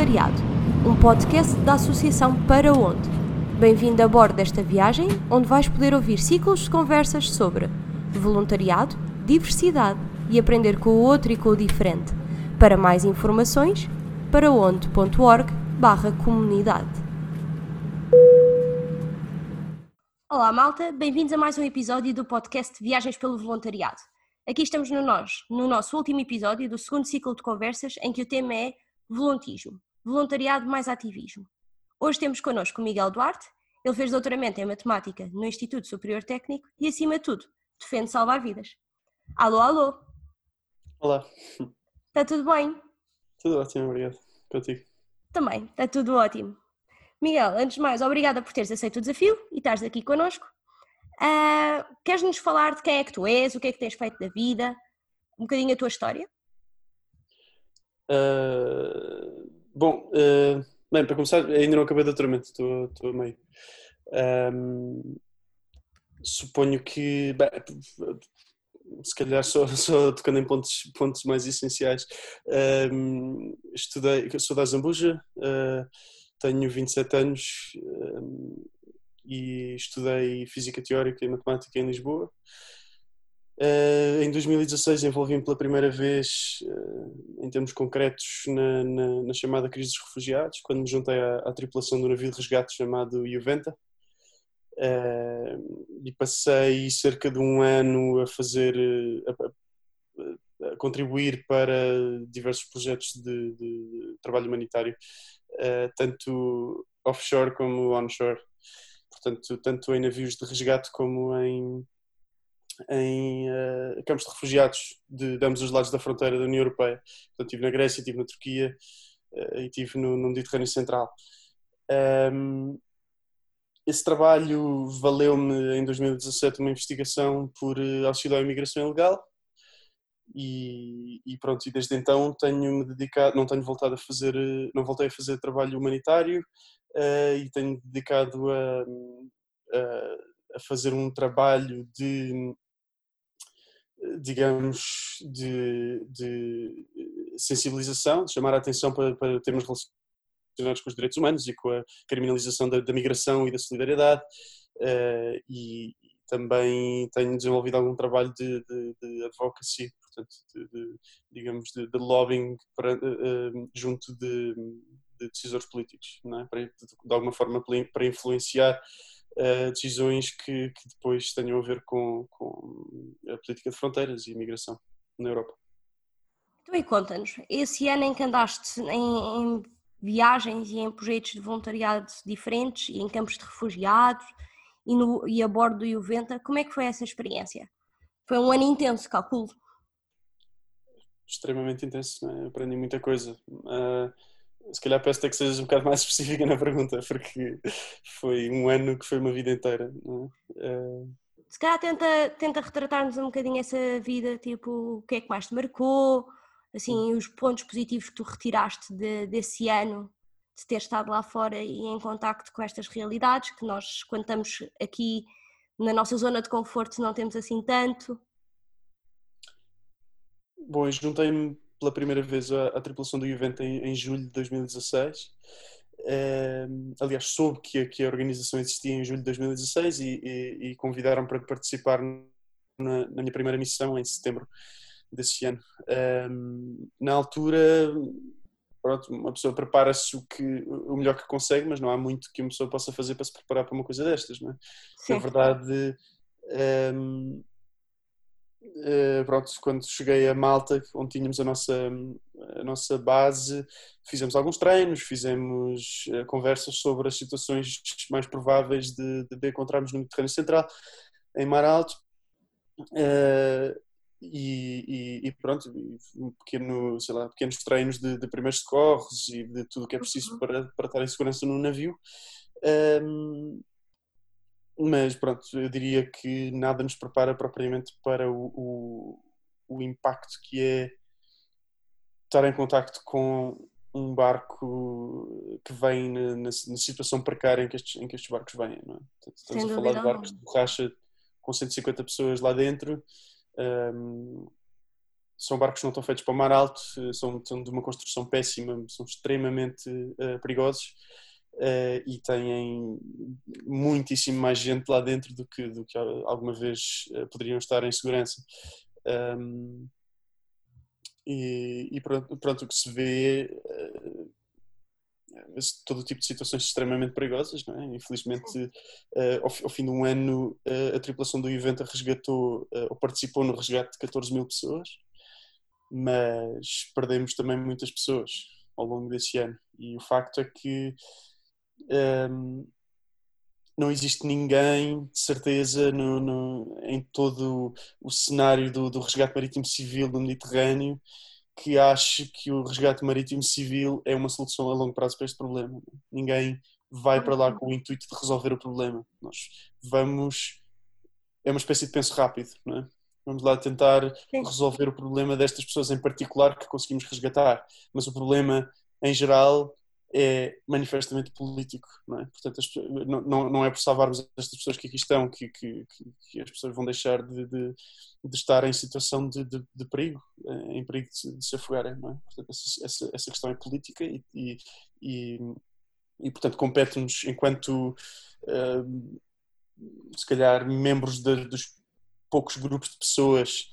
Voluntariado, um podcast da Associação Para Onde. Bem-vindo a bordo desta viagem, onde vais poder ouvir ciclos de conversas sobre voluntariado, diversidade e aprender com o outro e com o diferente. Para mais informações, paraonde.org barra comunidade. Olá malta, bem-vindos a mais um episódio do podcast Viagens pelo Voluntariado. Aqui estamos no nós, no nosso último episódio do segundo ciclo de conversas em que o tema é voluntismo, voluntariado mais ativismo. Hoje temos connosco o Miguel Duarte, ele fez doutoramento em matemática no Instituto Superior Técnico e acima de tudo, defende salvar vidas. Alô, alô! Olá! Está tudo bem? Tudo ótimo, obrigado. Contigo? Também, está tudo ótimo. Miguel, antes de mais, obrigada por teres aceito o desafio e estares aqui connosco. Uh, Queres-nos falar de quem é que tu és, o que é que tens feito da vida, um bocadinho a tua história? Uh, bom, uh, bem, para começar, ainda não acabei o doutoramento, estou, estou a meio. Um, suponho que, bem, se calhar só, só, tocando em pontos, pontos mais essenciais, um, estudei, sou da Zambuja, uh, tenho 27 anos, um, e estudei Física Teórica e Matemática em Lisboa. Uh, em 2016 envolvi-me pela primeira vez, uh, em termos concretos, na, na, na, chamada crise dos refugiados, quando me juntei à, à tripulação do navio de resgate chamado Juventa. Uh, e passei cerca de um ano a fazer, a, a contribuir para diversos projetos de, de trabalho humanitário, tanto offshore como onshore portanto, tanto em navios de resgate como em, em uh, campos de refugiados de, de, ambos os lados da fronteira da União Europeia. Portanto, estive na Grécia, estive na Turquia uh, e estive no, no Mediterrâneo Central. Um, esse trabalho valeu-me em 2017 uma investigação por uh, auxílio à imigração ilegal e, e, pronto, e desde então tenho-me dedicado, não tenho voltado a fazer, não voltei a fazer trabalho humanitário, uh, e tenho dedicado a, a, a, fazer um trabalho de, digamos, de, de sensibilização, de chamar a atenção para, para termos relacionados com os direitos humanos e com a criminalização da, da migração e da solidariedade. Uh, e também tenho desenvolvido algum trabalho de, de, de advocacy, portanto, de, digamos, de, lobbying para, uh, junto de, de decisores políticos, é? para, de alguma forma para influenciar uh, decisões que, que, depois tenham a ver com, com, a política de fronteiras e imigração na Europa. Então, e conta-nos, esse ano em que andaste em, em, viagens e em projetos de voluntariado diferentes e em campos de refugiados e, no, e a bordo do Juventa, como é que foi essa experiência? Foi um ano intenso, calculo. Extremamente intenso, é? aprendi muita coisa. Uh, se calhar peço que sejas um bocado mais específica na pergunta, porque foi um ano que foi uma vida inteira. É? Se calhar tenta, tenta retratar-nos um bocadinho essa vida, tipo, o que é que mais te marcou, assim, os pontos positivos que tu retiraste de, desse ano, de ter estado lá fora e em contacto com estas realidades, que nós, quando estamos aqui na nossa zona de conforto, não temos assim tanto. Bom, juntei-me pela primeira vez a, a tripulação do evento em, em, julho de 2016. Uh, aliás, soube que a, que a organização existia em julho de 2016 e, e, e convidaram para participar na, na, minha primeira missão em setembro desse ano. Uh, na altura, pronto, uma pessoa prepara-se o, que, o melhor que consegue, mas não há muito que uma pessoa possa fazer para se preparar para uma coisa destas. Não é? Na verdade, um, Uh, pronto, quando cheguei a Malta, onde tínhamos a nossa, a nossa base, fizemos alguns treinos, fizemos uh, conversas sobre as situações mais prováveis de, de, de encontrarmos no Mediterrâneo Central, em Mar Alto. Uh, e, e, e, pronto, um pequeno, sei lá, pequenos treinos de, de primeiros socorros e de tudo o que é preciso uhum. para, para estar em segurança no navio. Um, mas pronto, eu diria que nada nos prepara propriamente para o, o, o impacto que é estar em contacto com um barco que vem na, na, na situação precária em que estes, em que estes barcos vêm. Não é? Estamos Sem a falar de barcos de borracha com 150 pessoas lá dentro. Um, são barcos que não estão feitos para o mar alto, são, são de uma construção péssima, são extremamente uh, perigosos uh, e têm muitíssimo mais gente lá dentro do que, do que alguma vez uh, poderiam estar em segurança. Um, e, e pronto, pronto, o que se vê todo tipo de situações extremamente perigosas. É? Infelizmente, uh, ao, ao, fim de um ano, uh, a tripulação do evento resgatou uh, ou participou no resgate de 14 mil pessoas, mas perdemos também muitas pessoas ao longo desse ano. E o facto é que um, não existe ninguém, de certeza, no, no, em todo o cenário do, do resgate marítimo civil do Mediterrâneo que ache que o resgate marítimo civil é uma solução a longo prazo para este problema. Ninguém vai para lá com o intuito de resolver o problema. Nós vamos. É uma espécie de penso rápido, não é? Vamos lá tentar Sim. resolver o problema destas pessoas em particular que conseguimos resgatar. Mas o problema, em geral, é manifestamente político, não é? Portanto, as, não, não é por salvarmos estas pessoas que aqui estão que, que, que as pessoas vão deixar de, de, de estar em situação de, de, perigo, eh, em perigo de, de se afogarem, não é? Portanto, essa, essa, essa questão é política e, e, e, e portanto, compete-nos enquanto, uh, se calhar, membros dos poucos grupos de pessoas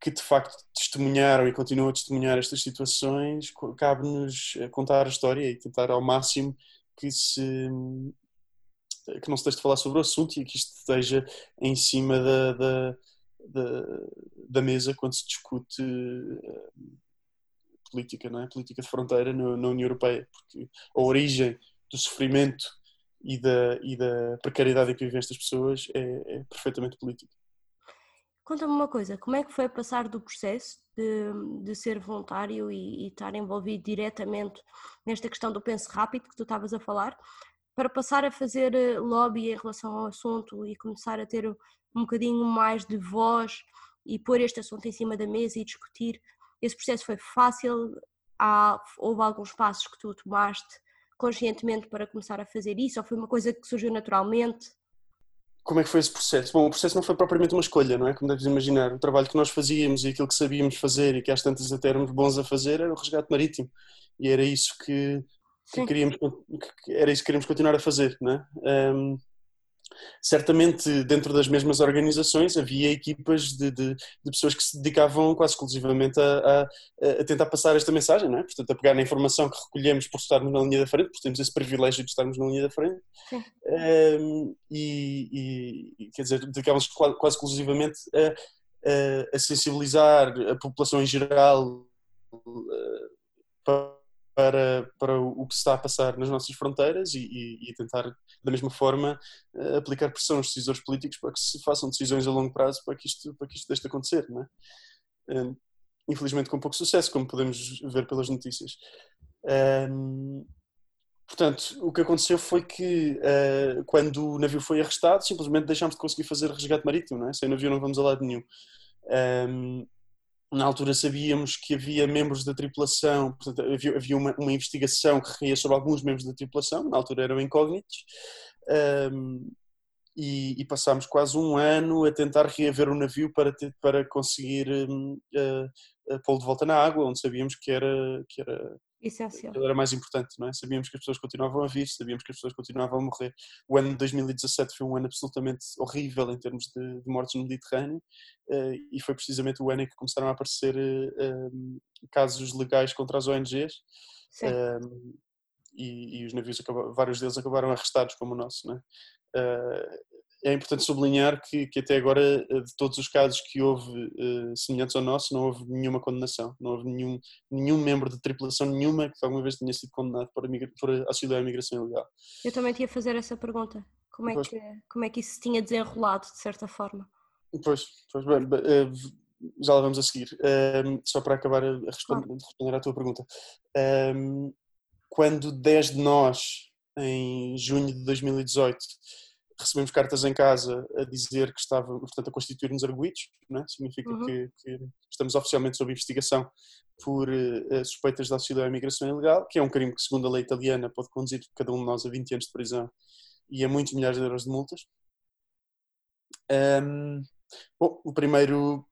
que de facto testemunharam e continuam a testemunhar estas situações, cabe-nos eh, contar a história e tentar ao máximo que se que não se deixe de falar sobre o assunto e que isto esteja em cima da, da, da, da mesa quando se discute eh, política, não é? política de fronteira na, União Europeia, porque a origem do sofrimento e da, e da precariedade em que vivem estas pessoas é, é perfeitamente política. Conta-me uma coisa, como é que foi passar do processo de, de ser voluntário e, e, estar envolvido diretamente nesta questão do penso rápido que tu estavas a falar, para passar a fazer eh, lobby em relação ao assunto e começar a ter um bocadinho mais de voz e pôr este assunto em cima da mesa e discutir? Esse processo foi fácil? Há, houve alguns passos que tu tomaste conscientemente para começar a fazer isso ou foi uma coisa que surgiu naturalmente? Como é que foi esse processo? Bom, o processo não foi propriamente uma escolha, não é? Como deves imaginar. O trabalho que nós fazíamos e aquilo que sabíamos fazer e que às tantas até éramos bons a fazer era o resgate marítimo. E era isso que, que queríamos, que era isso que queríamos continuar a fazer, não é? Um, certamente dentro das mesmas organizações havia equipas de, de, de pessoas que se dedicavam quase exclusivamente a, a, a, tentar passar esta mensagem, não é? portanto a pegar na informação que recolhemos por estarmos na linha da frente, porque temos esse privilégio de estarmos na linha da frente um, e, e, quer dizer, dedicavam-se quase, quase exclusivamente a, a, sensibilizar a população em geral uh, para para, para o que se está a passar nas nossas fronteiras e, e, e tentar, da mesma forma, uh, aplicar pressão aos decisores políticos para que se façam decisões a longo prazo para que isto, para que isto deixe de acontecer. Não é? Uh, infelizmente, com pouco sucesso, como podemos ver pelas notícias. Uh, portanto, o que aconteceu foi que, eh, quando o navio foi arrestado, simplesmente deixámos de conseguir fazer resgate marítimo. Não é? Sem navio não vamos a lado nenhum. Um, na altura sabíamos que havia membros da tripulação, portanto, havia, havia uma, uma, investigação que reía sobre alguns membros da tripulação, na altura eram incógnitos, um, e, e, passámos quase um ano a tentar reaver o navio para, ter, para conseguir um, uh, pô-lo de volta na água, onde sabíamos que era, que era Essencial. era mais importante, não é? Sabíamos que as pessoas continuavam a vir, sabíamos que as pessoas continuavam a morrer. O ano de 2017 foi um ano absolutamente horrível em termos de, de mortes no Mediterrâneo uh, e foi precisamente o ano em que começaram a aparecer uh, casos legais contra as ONGs. E, e, os navios, vários deles acabaram arrestados como o nosso, não é? É importante sublinhar que, que, até agora, eh, de todos os casos que houve uh, semelhantes ao nosso, não houve nenhuma condenação. Não houve nenhum, nenhum membro de tripulação nenhuma que alguma vez tenha sido condenado por, por auxiliar a imigração ilegal. Eu também tinha a fazer essa pergunta. Como é, que, como é que isso se tinha desenrolado, de certa forma? Pois, pois bem, uh, já lá vamos a seguir. Uh, só para acabar a responder, claro. responder à tua pergunta. quando 10 de nós, em junho de 2018, recebemos cartas em casa a dizer que estava, portanto, a constituir-nos arguídos, é? significa uhum. que, que, estamos oficialmente sob investigação por uh, suspeitas de auxílio à imigração ilegal, que é um crime que, segundo a lei italiana, pode conduzir cada um de nós a 20 anos de prisão e a muitos milhares de euros de multas. Um, bom, o primeiro,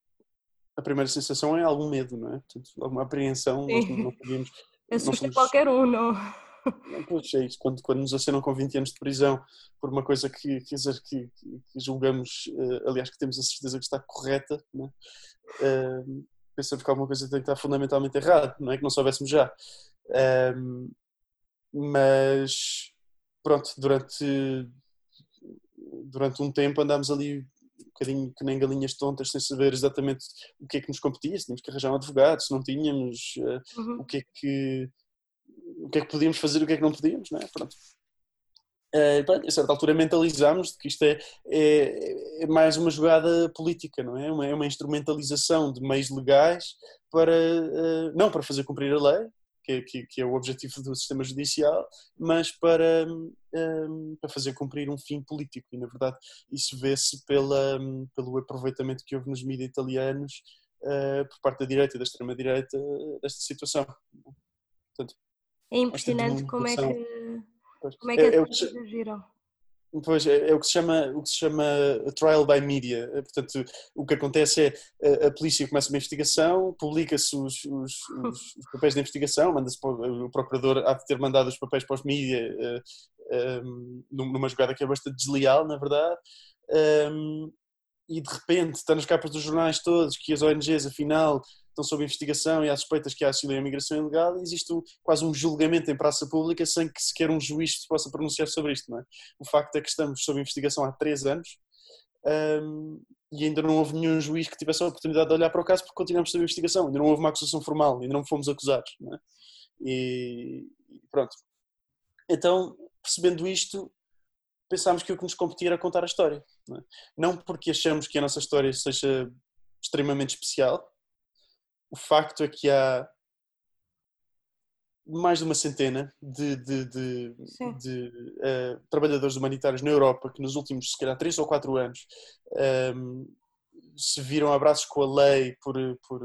a primeira sensação é algum medo, não é? Portanto, alguma apreensão, nós não podíamos... Assusta somos... qualquer um, não? Pois é isso, quando, quando nos acenam com 20 anos de prisão por uma coisa que, que, que, que julgamos, uh, aliás, que temos a certeza que está correta, né? uh, pensamos que alguma coisa tem que estar fundamentalmente errada, não é que não soubéssemos já. Uh, mas, pronto, durante, durante um tempo andámos ali um bocadinho que nem galinhas tontas, sem saber exatamente o que é que nos competia, se tínhamos que arranjar um advogado, se não tínhamos, eh, uhum. o que é que o que é que podíamos fazer e o que é que não podíamos, não é? Pronto. Uh, a certa altura mentalizámos que isto é, é, é, mais uma jogada política, não é? Uma, é uma instrumentalização de meios legais para, uh, não para fazer cumprir a lei, que que, que é, o objetivo do sistema judicial, mas para, um, para fazer cumprir um fim político. E, na verdade, isso vê-se pelo aproveitamento que houve nos mídias italianos uh, por parte da direita e da extrema-direita desta situação. Portanto, é impressionante como é que, como é que é, as coisas agiram. Pois, é, é, o, que se chama, o que se chama trial by media. É, portanto, o que acontece é a, a polícia começa uma investigação, publica-se os, os, os, os, papéis de investigação, manda-se o procurador há de ter mandado os papéis para os mídia uh, eh, um, numa jogada que é bastante desleal, na verdade. Um, e de repente está nas capas dos jornais todos que as ONGs afinal estão sob investigação e há suspeitas que há auxílio à imigração ilegal e existe um, quase um julgamento em praça pública sem que sequer um juiz se possa pronunciar sobre isto. Não é? O facto é que estamos sob investigação há três anos um, e ainda não houve nenhum juiz que tivesse a oportunidade de olhar para o caso porque continuamos sob investigação, ainda não houve uma acusação formal, ainda não fomos acusados. É? E pronto. Então, percebendo isto, pensámos que o que nos competia era contar a história. Não, é? não porque achamos que a nossa história seja extremamente especial, o facto é que há mais de uma centena de, de, de, de uh, trabalhadores humanitários na Europa que nos últimos, se calhar, três ou quatro anos um, ehm, se viram abraços com a lei por, por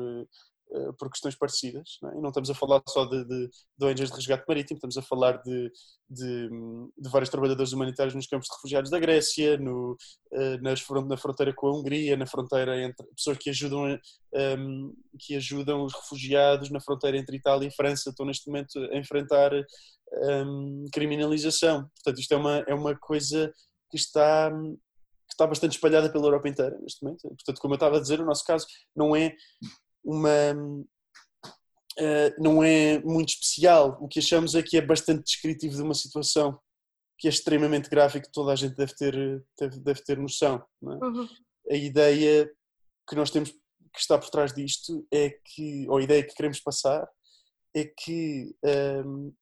por questões parecidas. Não é? Não estamos a falar só de, de, de ONGs de resgate marítimo, estamos a falar de, de, de, vários trabalhadores humanitários nos campos de refugiados da Grécia, no, eh, nas, na fronteira com a Hungria, na fronteira entre pessoas que ajudam, um, ehm, que ajudam os refugiados na fronteira entre Itália e França, estão neste momento a enfrentar um, ehm, criminalização. Portanto, isto é uma, é uma coisa que está que está bastante espalhada pela Europa inteira neste momento. Portanto, como eu estava a dizer, o nosso caso não é uma. Uh, não é muito especial. O que achamos é que é bastante descritivo de uma situação que é extremamente grave e que toda a gente deve ter, deve, deve ter noção. É? Uhum. A ideia que nós temos que está por trás disto é que, ou a ideia que queremos passar, é que um, ehm,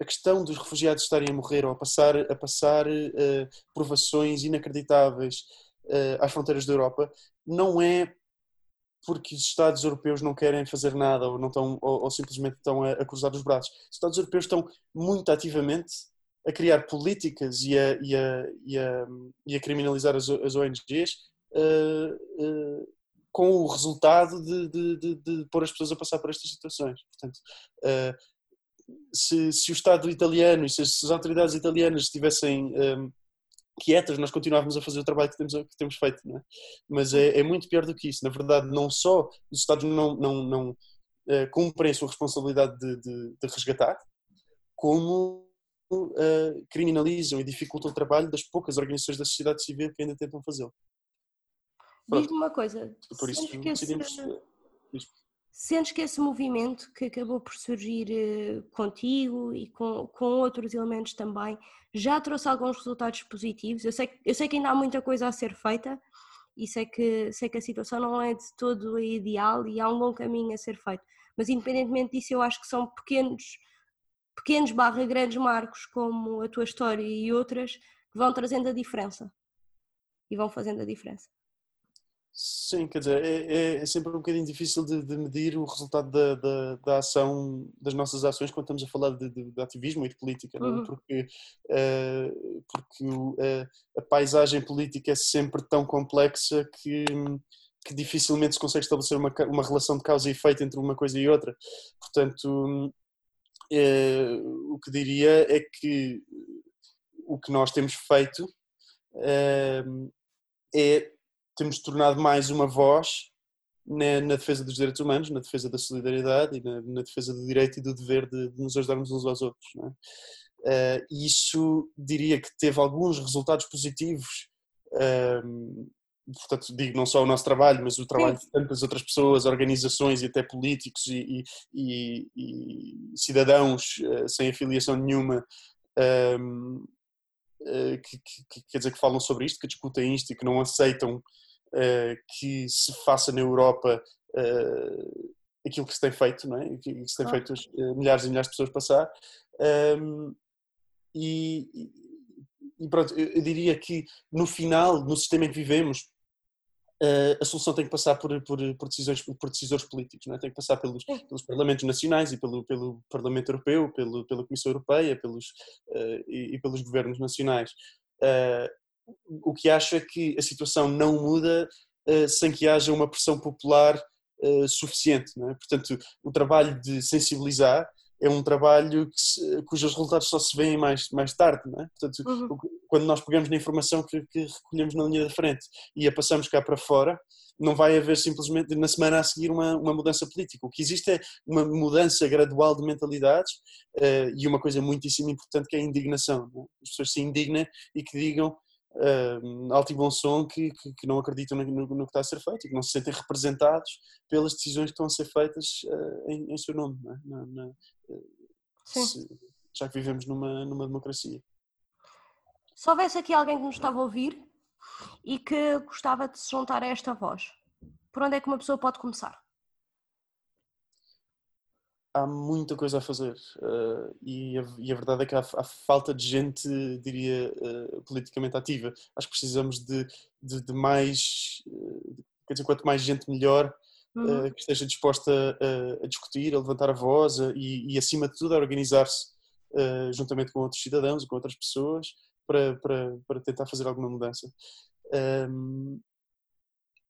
a questão dos refugiados estarem a morrer ou a passar, a passar uh, provações inacreditáveis uh, às fronteiras da Europa não é porque os Estados europeus não querem fazer nada ou, não estão, ou, ou simplesmente estão a, a, cruzar os braços. Os Estados europeus estão muito ativamente a criar políticas e a, e a, e a, e a criminalizar as, as ONGs uh, uh, com o resultado de, de, de, de, pôr as pessoas a passar por estas situações. Portanto, uh, se, se, o Estado italiano e se as, se as autoridades italianas estivessem quietas, nós continuávamos a fazer o trabalho que temos, que temos feito. É? Mas é, é, muito pior do que isso. Na verdade, não só os Estados não, não, não uh, cumprem a sua responsabilidade de, de, de resgatar, como uh, criminalizam e dificultam o trabalho das poucas organizações da sociedade civil que ainda tentam fazê-lo. Diz-me uma coisa. Por isso decidimos. Esse... Sentes que esse movimento que acabou por surgir uh, contigo e com, com outros elementos também já trouxe alguns resultados positivos? Eu sei, eu sei que ainda há muita coisa a ser feita e sei que, sei que a situação não é de todo ideal e há um bom caminho a ser feito, mas independentemente disso, eu acho que são pequenos, pequenos barra grandes marcos, como a tua história e outras, que vão trazendo a diferença e vão fazendo a diferença. Sim, quer dizer, é, é, é, sempre um bocadinho difícil de, de medir o resultado da, da, da, ação, das nossas ações quando estamos a falar de, de, de ativismo e de política, é? uhum. porque, uh, porque uh, a paisagem política é sempre tão complexa que, que dificilmente se consegue estabelecer uma, uma relação de causa e efeito entre uma coisa e outra. Portanto, uh, o que diria é que o que nós temos feito é temos tornado mais uma voz na, na, defesa dos direitos humanos, na defesa da solidariedade e na, na defesa do direito e do dever de, de nos ajudarmos uns aos outros. É? Uh, isso diria que teve alguns resultados positivos um, portanto, digo não só o nosso trabalho, mas o trabalho Sim. de tantas outras pessoas, organizações e até políticos e, e, e, e cidadãos uh, sem afiliação nenhuma um, uh, que, que, quer dizer, que falam sobre isto, que discutem isto e que não aceitam que se faça na Europa aquilo que se tem feito, não é? que, se tem ah. feito milhares e milhares de pessoas passar. Um, e, e pronto, eu diria que no final, no sistema em que vivemos, a solução tem que passar por, por, por, decisões, por decisores políticos, não é? tem que passar pelos, pelos parlamentos nacionais e pelo, pelo Parlamento Europeu, pelo, pela Comissão Europeia pelos, uh, e, e, pelos governos nacionais. Uh, o que acho é que a situação não muda uh, sem que haja uma pressão popular suficiente. É? Portanto, o trabalho de sensibilizar é um trabalho se, cujos resultados só se veem mais, mais tarde, é? Portanto, uhum. quando nós pegamos na informação que, que, recolhemos na linha da frente e a passamos cá para fora, não vai haver simplesmente na semana a seguir uma, uma mudança política. O que existe é uma mudança gradual de mentalidades uh, e uma coisa muitíssimo importante que é a indignação. É? As pessoas se indignem e que digam alto e bom som que, que, que não acreditam no, no, no, que está a ser feito e que não se sentem representados pelas decisões que estão a ser feitas uh, em, em, seu nome, é? na, na, se, já que vivemos numa, numa democracia. Se houvesse aqui alguém que nos estava a ouvir e que gostava de se juntar a esta voz, por onde é que uma pessoa pode começar? Há muita coisa a fazer uh, e, a, e, a, verdade é que há, há falta de gente, diria, uh, politicamente ativa. Acho que precisamos de, de, de mais, uh, quer dizer, quanto mais gente melhor uhum. uh, que esteja disposta a, a, discutir, a levantar a voz a, e, e, acima de tudo, a organizar-se juntamente com outros cidadãos com outras pessoas para, para, para tentar fazer alguma mudança. Um,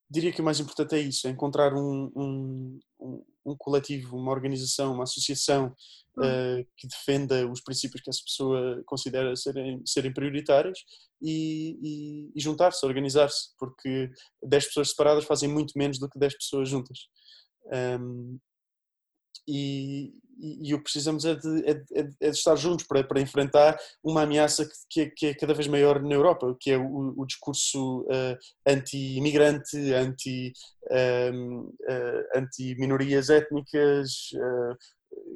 diria que o mais importante é isso, é encontrar um, um, um coletivo, uma organização, uma associação uh, que defenda os princípios que essa pessoa considera serem, serem prioritários e, e, e juntar-se, organizar-se, porque 10 pessoas separadas fazem muito menos do que 10 pessoas juntas. Um, e, e, o que precisamos é de, é, é, é de, estar juntos para, para enfrentar uma ameaça que, que, é, cada vez maior na Europa, que é o, o discurso uh, anti-imigrante, anti, uh, eh, anti-minorias étnicas, uh,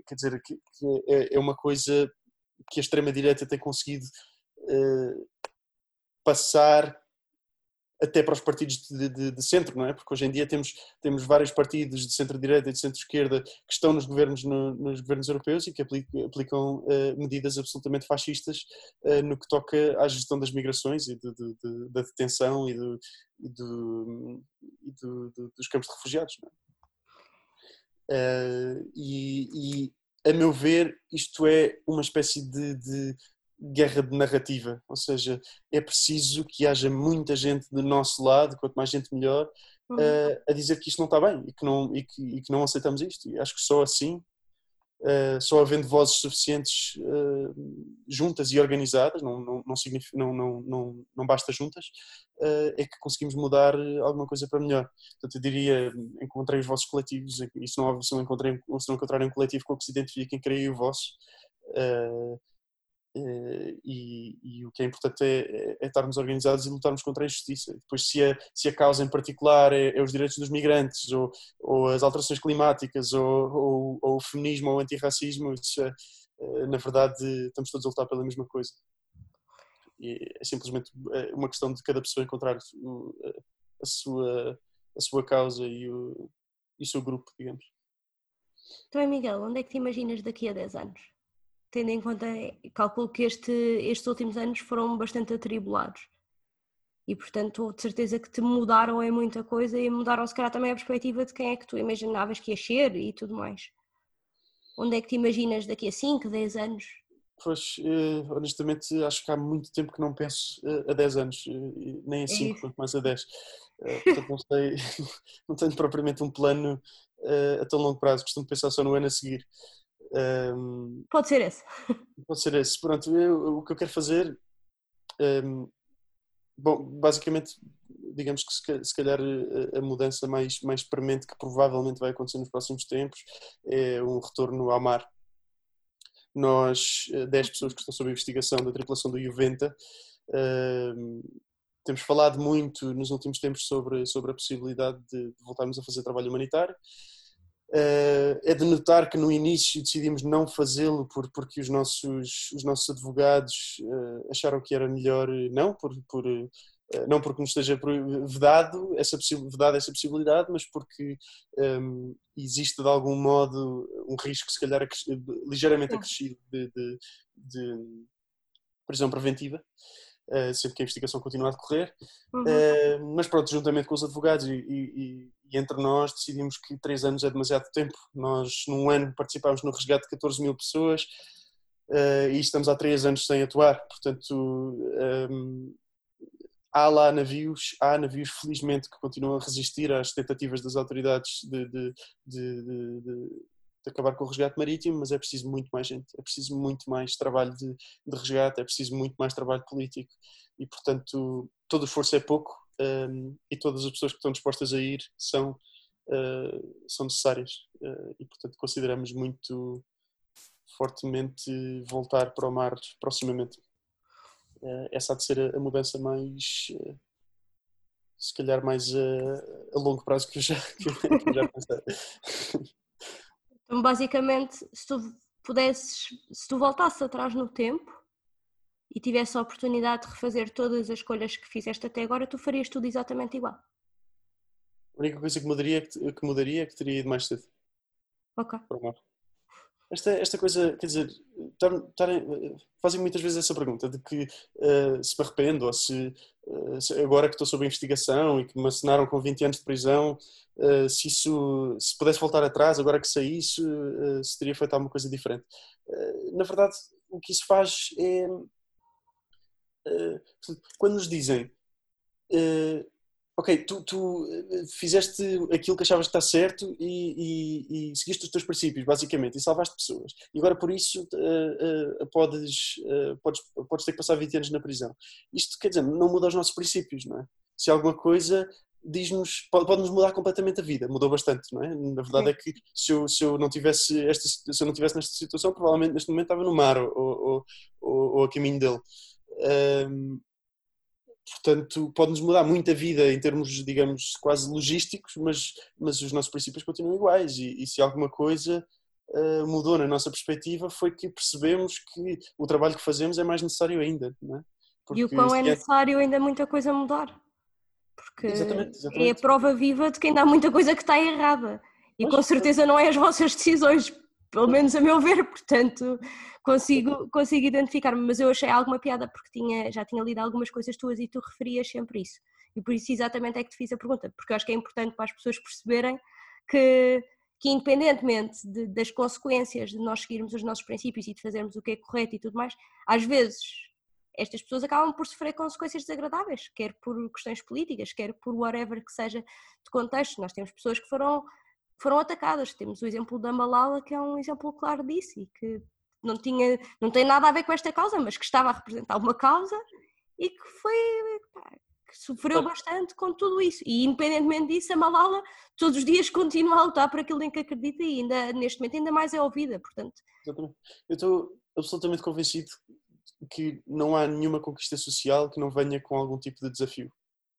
quer dizer, que, que é, é, uma coisa que a extrema-direita tem conseguido passar até para os partidos de, de, de, centro, não é? Porque hoje em dia temos, temos vários partidos de centro-direita e de centro-esquerda que estão nos governos, no, nos governos europeus e que aplicam, aplicam uh, medidas absolutamente fascistas uh, no que toca à gestão das migrações e da detenção e, do, e, e dos campos de refugiados, é? Uh, e, e, a meu ver, isto é uma espécie de, de guerra de narrativa, ou seja, é preciso que haja muita gente do nosso lado, quanto mais gente melhor, uhum. uh, a dizer que isto não está bem e que não, e que, e que não aceitamos isto. E acho que só assim, uh, só havendo vozes suficientes uh, juntas e organizadas, não, não, não, significa, não, não, não, não basta juntas, é que conseguimos mudar alguma coisa para melhor. Portanto, eu diria, encontrei os vossos coletivos, e se não, se não, encontrei, se não encontrarem um coletivo com que se identifiquem, criei o vosso. Eh, e, e, o que é importante é, é, é, estarmos organizados e lutarmos contra a injustiça. Depois, se a, se a causa em particular é, é os direitos dos migrantes, ou, ou as alterações climáticas, ou, ou, ou, o feminismo ou o antirracismo, isso é, eh, na verdade, estamos todos a lutar pela mesma coisa. E é simplesmente é uma questão de cada pessoa encontrar a sua, a sua causa e o, e o seu grupo, digamos. Então, Miguel, onde é que te imaginas daqui a 10 anos? Tendo em conta, calculo que este, estes últimos anos foram bastante atribulados. E portanto, de certeza que te mudaram em muita coisa e mudaram se calhar também a perspectiva de quem é que tu imaginavas que ia ser e tudo mais. Onde é que te imaginas daqui a 5, 10 anos? Pois, eh, honestamente, acho que há muito tempo que não penso eh, a 10 anos, eh, nem a 5, quanto mais a 10. Portanto, não sei, não tenho propriamente um plano a tão longo prazo, costumo pensar só no ano a seguir. Um, pode ser esse. Pode ser esse. Pronto, eu, o que eu quero fazer, um, bom, basicamente digamos que se calhar a mudança mais, mais premente que provavelmente vai acontecer nos próximos tempos é um retorno ao mar. Nós, 10 pessoas que estão sob investigação da tripulação do Juventa, temos falado muito nos últimos tempos sobre, sobre a possibilidade de, de voltarmos a fazer trabalho humanitário. Uh, é de notar que no início decidimos não fazê-lo por, porque os nossos, os nossos advogados uh, acharam que era melhor não, por, por uh, não porque nos esteja vedado essa, vedado essa possibilidade, mas porque um, existe de algum modo um risco, se calhar, ligeiramente acrescido de, de, de prisão preventiva. Uh, sempre que a investigação continua a decorrer. Uhum. Uh, mas pronto, juntamente com os advogados e, e, e, entre nós decidimos que três anos é demasiado tempo. Nós, num ano, participámos no resgate de 14 mil pessoas uh, e estamos há três anos sem atuar. Portanto, um, há lá navios, há navios felizmente que continuam a resistir às tentativas das autoridades de, de, de, de de acabar com o resgate marítimo, mas é preciso muito mais gente, é preciso muito mais trabalho de, de resgate, é preciso muito mais trabalho político e, portanto, todo esforço é pouco um, e todas as pessoas que estão dispostas a ir são, uh, são necessárias uh, e, portanto, consideramos muito fortemente voltar para o mar proximamente. Uh, essa há de ser a, a mudança mais se calhar mais a, a, longo prazo que eu já, que eu já pensei. Basicamente, se tu pudesses, se tu voltasses atrás no tempo e tivesse a oportunidade de refazer todas as escolhas que fizeste até agora, tu farias tudo exatamente igual. A única coisa que mudaria, que mudaria é que teria ido mais cedo. Ok. Esta, esta coisa, quer dizer, fazem muitas vezes essa pergunta de que uh, se me arrependo ou se, uh, se, agora que estou sob investigação e que me assinaram com 20 anos de prisão, uh, se isso, se pudesse voltar atrás, agora que isso, se teria feito alguma coisa diferente. na verdade, o que isso faz é. quando nos dizem ok, tu, tu, eh, fizeste aquilo que achavas que está certo e, e, e, seguiste os teus princípios, basicamente, e salvaste pessoas. E agora por isso uh, uh, podes, uh, podes, podes ter que passar 20 anos na prisão. Isto, quer dizer, não muda os nossos princípios, não é? Se alguma coisa diz-nos, pode-nos mudar completamente a vida, mudou bastante, não é? Na verdade é que se eu, se eu não tivesse esta, se eu não tivesse nesta situação, provavelmente neste momento estava no mar ou, ou, ou, ou a caminho dele. Um, portanto, pode-nos mudar muito a vida em termos, digamos, quase logísticos, mas, mas os nossos princípios continuam iguais. E, e se alguma coisa uh, mudou na nossa perspectiva, foi que percebemos que o trabalho que fazemos é mais necessário ainda. Não é? Porque, e o quão é necessário ainda muita coisa mudar. Porque exatamente, exatamente. é a prova viva de que ainda há muita coisa que está errada. E com certeza não é as vossas decisões, pelo menos a meu ver, portanto consigo, consigo identificar-me, mas eu achei alguma piada porque tinha, já tinha lido algumas coisas tuas e tu referias sempre isso. E por isso exatamente é que te fiz a pergunta, porque eu acho que é importante para as pessoas perceberem que, que independentemente de, das consequências de nós seguirmos os nossos princípios e de fazermos o que é correto e tudo mais, às vezes estas pessoas acabam por sofrer consequências desagradáveis, quer por questões políticas, quer por whatever que seja de contexto. Nós temos pessoas que foram foram atacadas. Temos o exemplo da Malala, que é um exemplo claro disso e que não, tinha, não tem nada a ver com esta causa, mas que estava a representar uma causa e que foi pá, que sofreu bastante com tudo isso. E independentemente disso, a Malala todos os dias continua a lutar por aquilo em que acredita e ainda neste momento ainda mais é ouvida, portanto. Eu estou absolutamente convencido que não há nenhuma conquista social que não venha com algum tipo de desafio,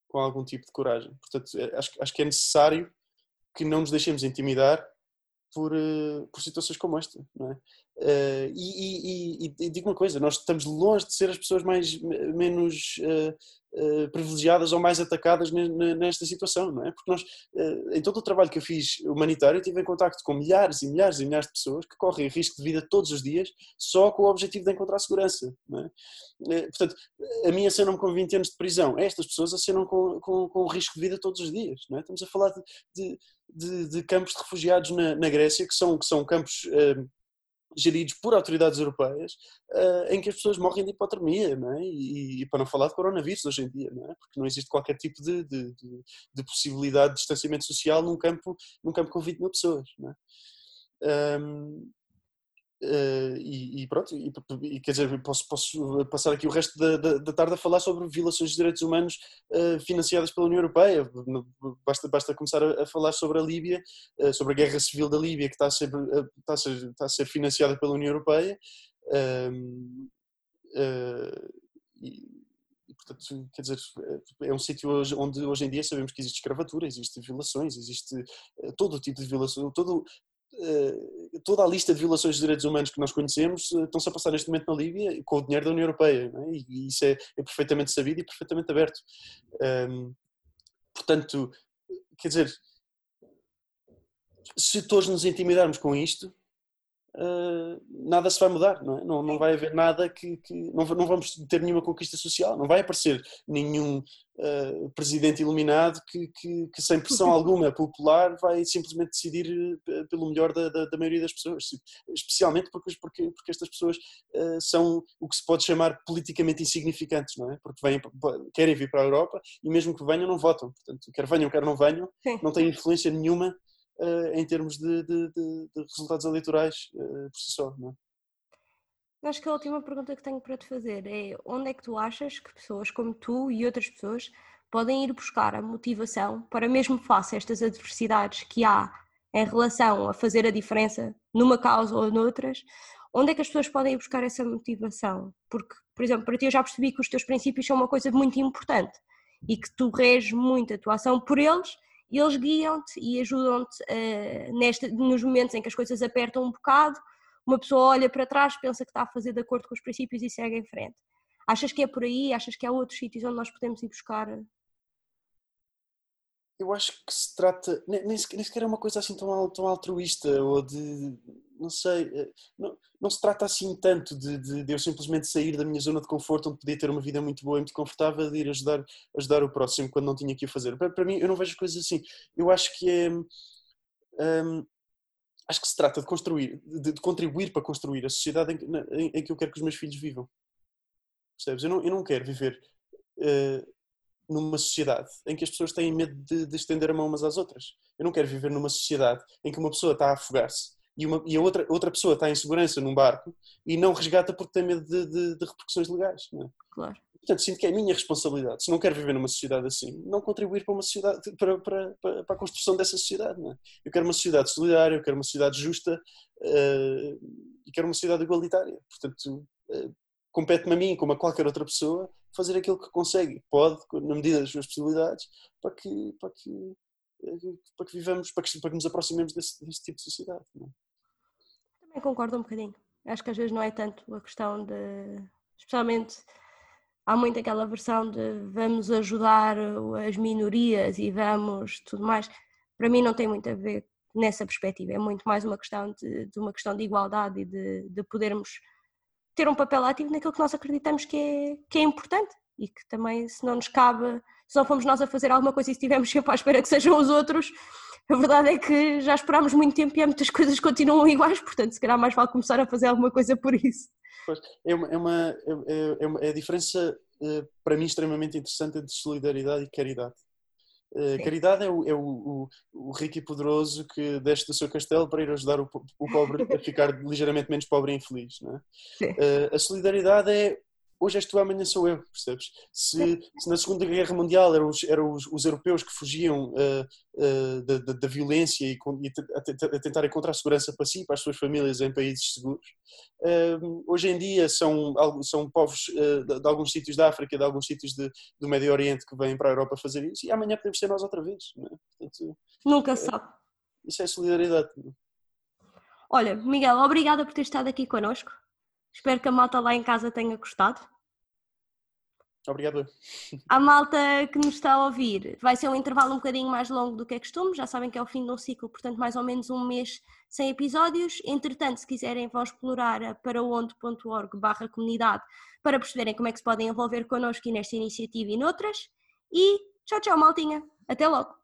com algum tipo de coragem. Portanto, é, acho, acho que é necessário que não nos deixemos intimidar por, uh, por situações como esta. É? Uh, e, e, e, digo uma coisa, nós estamos longe de ser as pessoas mais, menos uh, uh, privilegiadas ou mais atacadas nesta situação, não é? Porque nós, em todo o trabalho que eu fiz humanitário, tive em contacto com milhares e milhares e milhares de pessoas que correm risco de vida todos os dias só com o objetivo de encontrar segurança, é? Portanto, a minha acenam com 20 anos de prisão, estas pessoas acenam com, com, com risco de vida todos os dias, não é? Estamos a falar de, de, de, de campos de refugiados na, na, Grécia, que são, que são campos geridos por autoridades europeias, uh, em que as pessoas morrem de hipotermia, não é? E, e, para não falar de coronavírus hoje em dia, não é? Porque não existe qualquer tipo de, de, de, de possibilidade de distanciamento social num campo, num campo com 20 mil pessoas, não é? Um, Uh, e, e, pronto, e, e, quer dizer, posso, posso passar aqui o resto da, da, da, tarde a falar sobre violações de direitos humanos uh, financiadas pela União Europeia. Basta, basta começar a, a falar sobre a Líbia, uh, sobre a guerra civil da Líbia, que está a ser, está a ser, está a ser financiada pela União Europeia. Ehm, e, portanto, quer dizer, é um sítio onde hoje em dia sabemos que existe escravatura, existe violações, existe todo o tipo de violação, todo, eh, toda a lista de violações de direitos humanos que nós conhecemos eh, estão-se a passar neste momento na Líbia com o dinheiro da União Europeia é? e isso é, é, perfeitamente sabido e perfeitamente aberto. Um, portanto, quer dizer, se todos nos intimidarmos com isto, uh, nada se vai mudar, não, é? não, não vai haver nada que. que não, não, vamos ter nenhuma conquista social, não vai aparecer nenhum uh, presidente iluminado que, que, que, sem pressão alguma popular, vai simplesmente decidir uh, pelo melhor da, da, da, maioria das pessoas, especialmente porque, porque, porque estas pessoas são o que se pode chamar politicamente insignificantes, não é? Porque vêm, querem vir para a Europa e mesmo que venham, não votam. Portanto, quer venham, quer não venham, Sim. não têm influência nenhuma uh, em termos de, de, de, de resultados eleitorais uh, por si só. Não é? Acho que a última pergunta que tenho para te fazer é onde é que tu achas que pessoas como tu e outras pessoas podem ir buscar a motivação para mesmo face a estas adversidades que há em relação a fazer a diferença numa causa ou noutras, onde é que as pessoas podem ir buscar essa motivação? Porque, por exemplo, para ti eu já percebi que os teus princípios são uma coisa muito importante e que tu reges muito a tua ação por eles e eles guiam-te e ajudam-te uh, nos momentos em que as coisas apertam um bocado, uma pessoa olha para trás, pensa que está a fazer de acordo com os princípios e segue em frente. Achas que é por aí? Achas que há outros sítios onde nós podemos ir buscar? Eu acho que se trata, nem, nem sequer é uma coisa assim tão, tão altruísta ou de não sei, eh, não, não se trata assim tanto de, de, de, eu simplesmente sair da minha zona de conforto, onde podia ter uma vida muito boa e muito confortável, de ir ajudar, ajudar o próximo quando não tinha que o fazer. Para, para mim, eu não vejo coisas assim. Eu acho que é. Hum, acho que se trata de construir, de, de contribuir para construir a sociedade em, em, em, que eu quero que os meus filhos vivam. Percebes? Eu não, eu não quero viver uh, numa sociedade em que as pessoas têm medo de, de, estender a mão umas às outras. Eu não quero viver numa sociedade em que uma pessoa está a afogar-se e, uma, e a outra, outra pessoa está em segurança num barco e não resgata porque tem medo de, de, de repercussões legais. É? Claro. Portanto, sinto que é a minha responsabilidade. Se não quero viver numa sociedade assim, não contribuir para uma sociedade, para, para, para, para a construção dessa sociedade. É? Eu quero uma sociedade solidária, eu quero uma sociedade justa uh, e quero uma sociedade igualitária. Portanto, uh, compete-me a mim, como a qualquer outra pessoa, fazer aquilo que consegue, pode, na medida das suas possibilidades, para que, para que para que vivamos, para que, para que nos aproximemos desse, desse tipo de sociedade. É? Também concordo um bocadinho. Acho que às vezes não é tanto a questão de. Especialmente há muito aquela versão de vamos ajudar as minorias e vamos tudo mais. Para mim não tem muito a ver nessa perspectiva, é muito mais uma questão de, de uma questão de igualdade e de, de, podermos ter um papel ativo naquilo que nós acreditamos que é, que é importante e que também se não nos cabe se não fomos nós a fazer alguma coisa e estivemos sempre à espera que sejam os outros, a verdade é que já esperámos muito tempo e há muitas coisas continuam iguais, portanto, se calhar mais vale começar a fazer alguma coisa por isso. Pois, é, uma, é, uma, é, é, uma, é a diferença, eh, para mim, extremamente interessante entre solidariedade e caridade. Uh, caridade é, o, é o, o, o, rico e poderoso que desce do seu castelo para ir ajudar o, o pobre a ficar ligeiramente menos pobre e infeliz. Não é? uh, a solidariedade é hoje és tu, amanhã sou eu, percebes? Se, se na Segunda Guerra Mundial eram os, eram os, os europeus que fugiam uh, uh, da, da, da, violência e, e a, a, tentar encontrar segurança para si e para as suas famílias em países seguros, uh, hoje em dia são, são povos de, de, alguns sítios da África, de alguns sítios de, do Médio Oriente que vêm para a Europa fazer isso e amanhã podemos ser nós outra vez. É? Portanto, Nunca sabe. Isso é solidariedade. É? Olha, Miguel, obrigada por ter estado aqui connosco. Espero que a malta lá em casa tenha gostado. Obrigado. A malta que nos está a ouvir, vai ser um intervalo um bocadinho mais longo do que é costume, já sabem que é o fim de um ciclo, portanto mais ou menos um mês sem episódios. Entretanto, se quiserem vão explorar a paraonde.org barra comunidade para perceberem como é que se podem envolver connosco nesta iniciativa e noutras. E tchau, tchau maltinha. Até logo.